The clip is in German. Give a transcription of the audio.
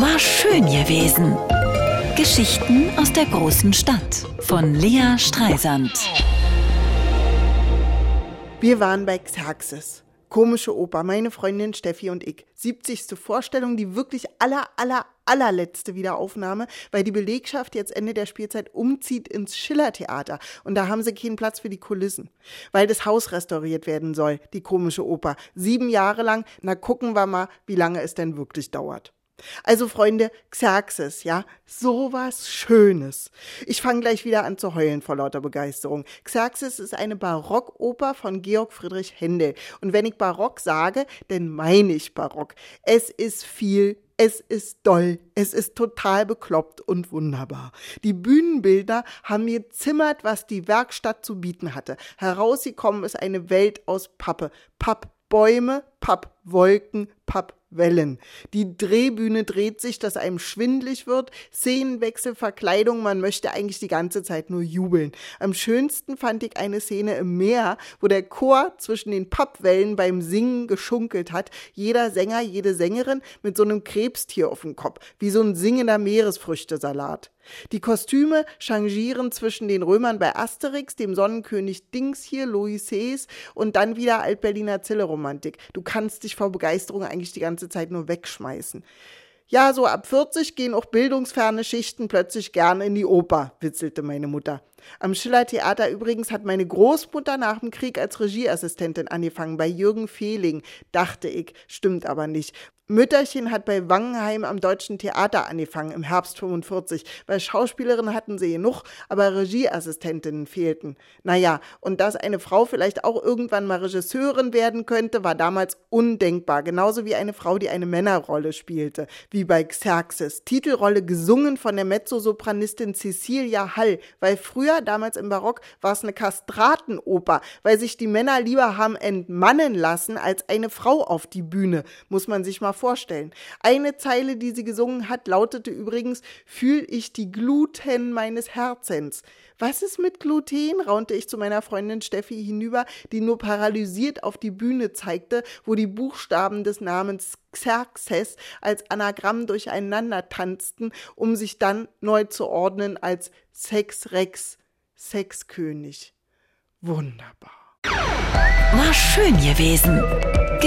War schön gewesen. Geschichten aus der großen Stadt von Lea Streisand. Wir waren bei Xerxes. Komische Oper, meine Freundin Steffi und ich. 70. Vorstellung, die wirklich aller, aller, allerletzte Wiederaufnahme, weil die Belegschaft jetzt Ende der Spielzeit umzieht ins Schillertheater. Und da haben sie keinen Platz für die Kulissen. Weil das Haus restauriert werden soll, die komische Oper. Sieben Jahre lang. Na, gucken wir mal, wie lange es denn wirklich dauert. Also Freunde, Xerxes, ja, sowas Schönes. Ich fange gleich wieder an zu heulen vor lauter Begeisterung. Xerxes ist eine Barockoper von Georg Friedrich Händel. Und wenn ich Barock sage, dann meine ich Barock. Es ist viel es ist doll, es ist total bekloppt und wunderbar. Die Bühnenbilder haben mir zimmert, was die Werkstatt zu bieten hatte. Herausgekommen ist eine Welt aus Pappe. Pappbäume, Pappwolken, Papp Wellen. Die Drehbühne dreht sich, dass einem schwindlig wird. Szenenwechsel, Verkleidung, man möchte eigentlich die ganze Zeit nur jubeln. Am schönsten fand ich eine Szene im Meer, wo der Chor zwischen den Pappwellen beim Singen geschunkelt hat. Jeder Sänger, jede Sängerin mit so einem Krebstier auf dem Kopf, wie so ein singender Meeresfrüchtesalat. Die Kostüme changieren zwischen den Römern bei Asterix, dem Sonnenkönig Dings hier, Louis Sees und dann wieder Altberliner Zille-Romantik. Du kannst dich vor Begeisterung eigentlich die ganze ganze Zeit nur wegschmeißen. Ja, so ab 40 gehen auch bildungsferne Schichten plötzlich gerne in die Oper, witzelte meine Mutter. Am Schillertheater übrigens hat meine Großmutter nach dem Krieg als Regieassistentin angefangen, bei Jürgen Fehling, dachte ich, stimmt aber nicht. Mütterchen hat bei Wangenheim am Deutschen Theater angefangen im Herbst 45. Bei Schauspielerinnen hatten sie genug, aber Regieassistentinnen fehlten. Naja, und dass eine Frau vielleicht auch irgendwann mal Regisseurin werden könnte, war damals undenkbar. Genauso wie eine Frau, die eine Männerrolle spielte, wie bei Xerxes. Titelrolle gesungen von der Mezzosopranistin Cecilia Hall, weil früher, damals im Barock, war es eine Kastratenoper, weil sich die Männer lieber haben entmannen lassen, als eine Frau auf die Bühne, muss man sich mal vorstellen. Eine Zeile, die sie gesungen hat, lautete übrigens, fühl ich die Gluten meines Herzens. Was ist mit Gluten? raunte ich zu meiner Freundin Steffi hinüber, die nur paralysiert auf die Bühne zeigte, wo die Buchstaben des Namens Xerxes als Anagramm durcheinander tanzten, um sich dann neu zu ordnen als Sex Rex, Sexkönig. Wunderbar. War schön gewesen.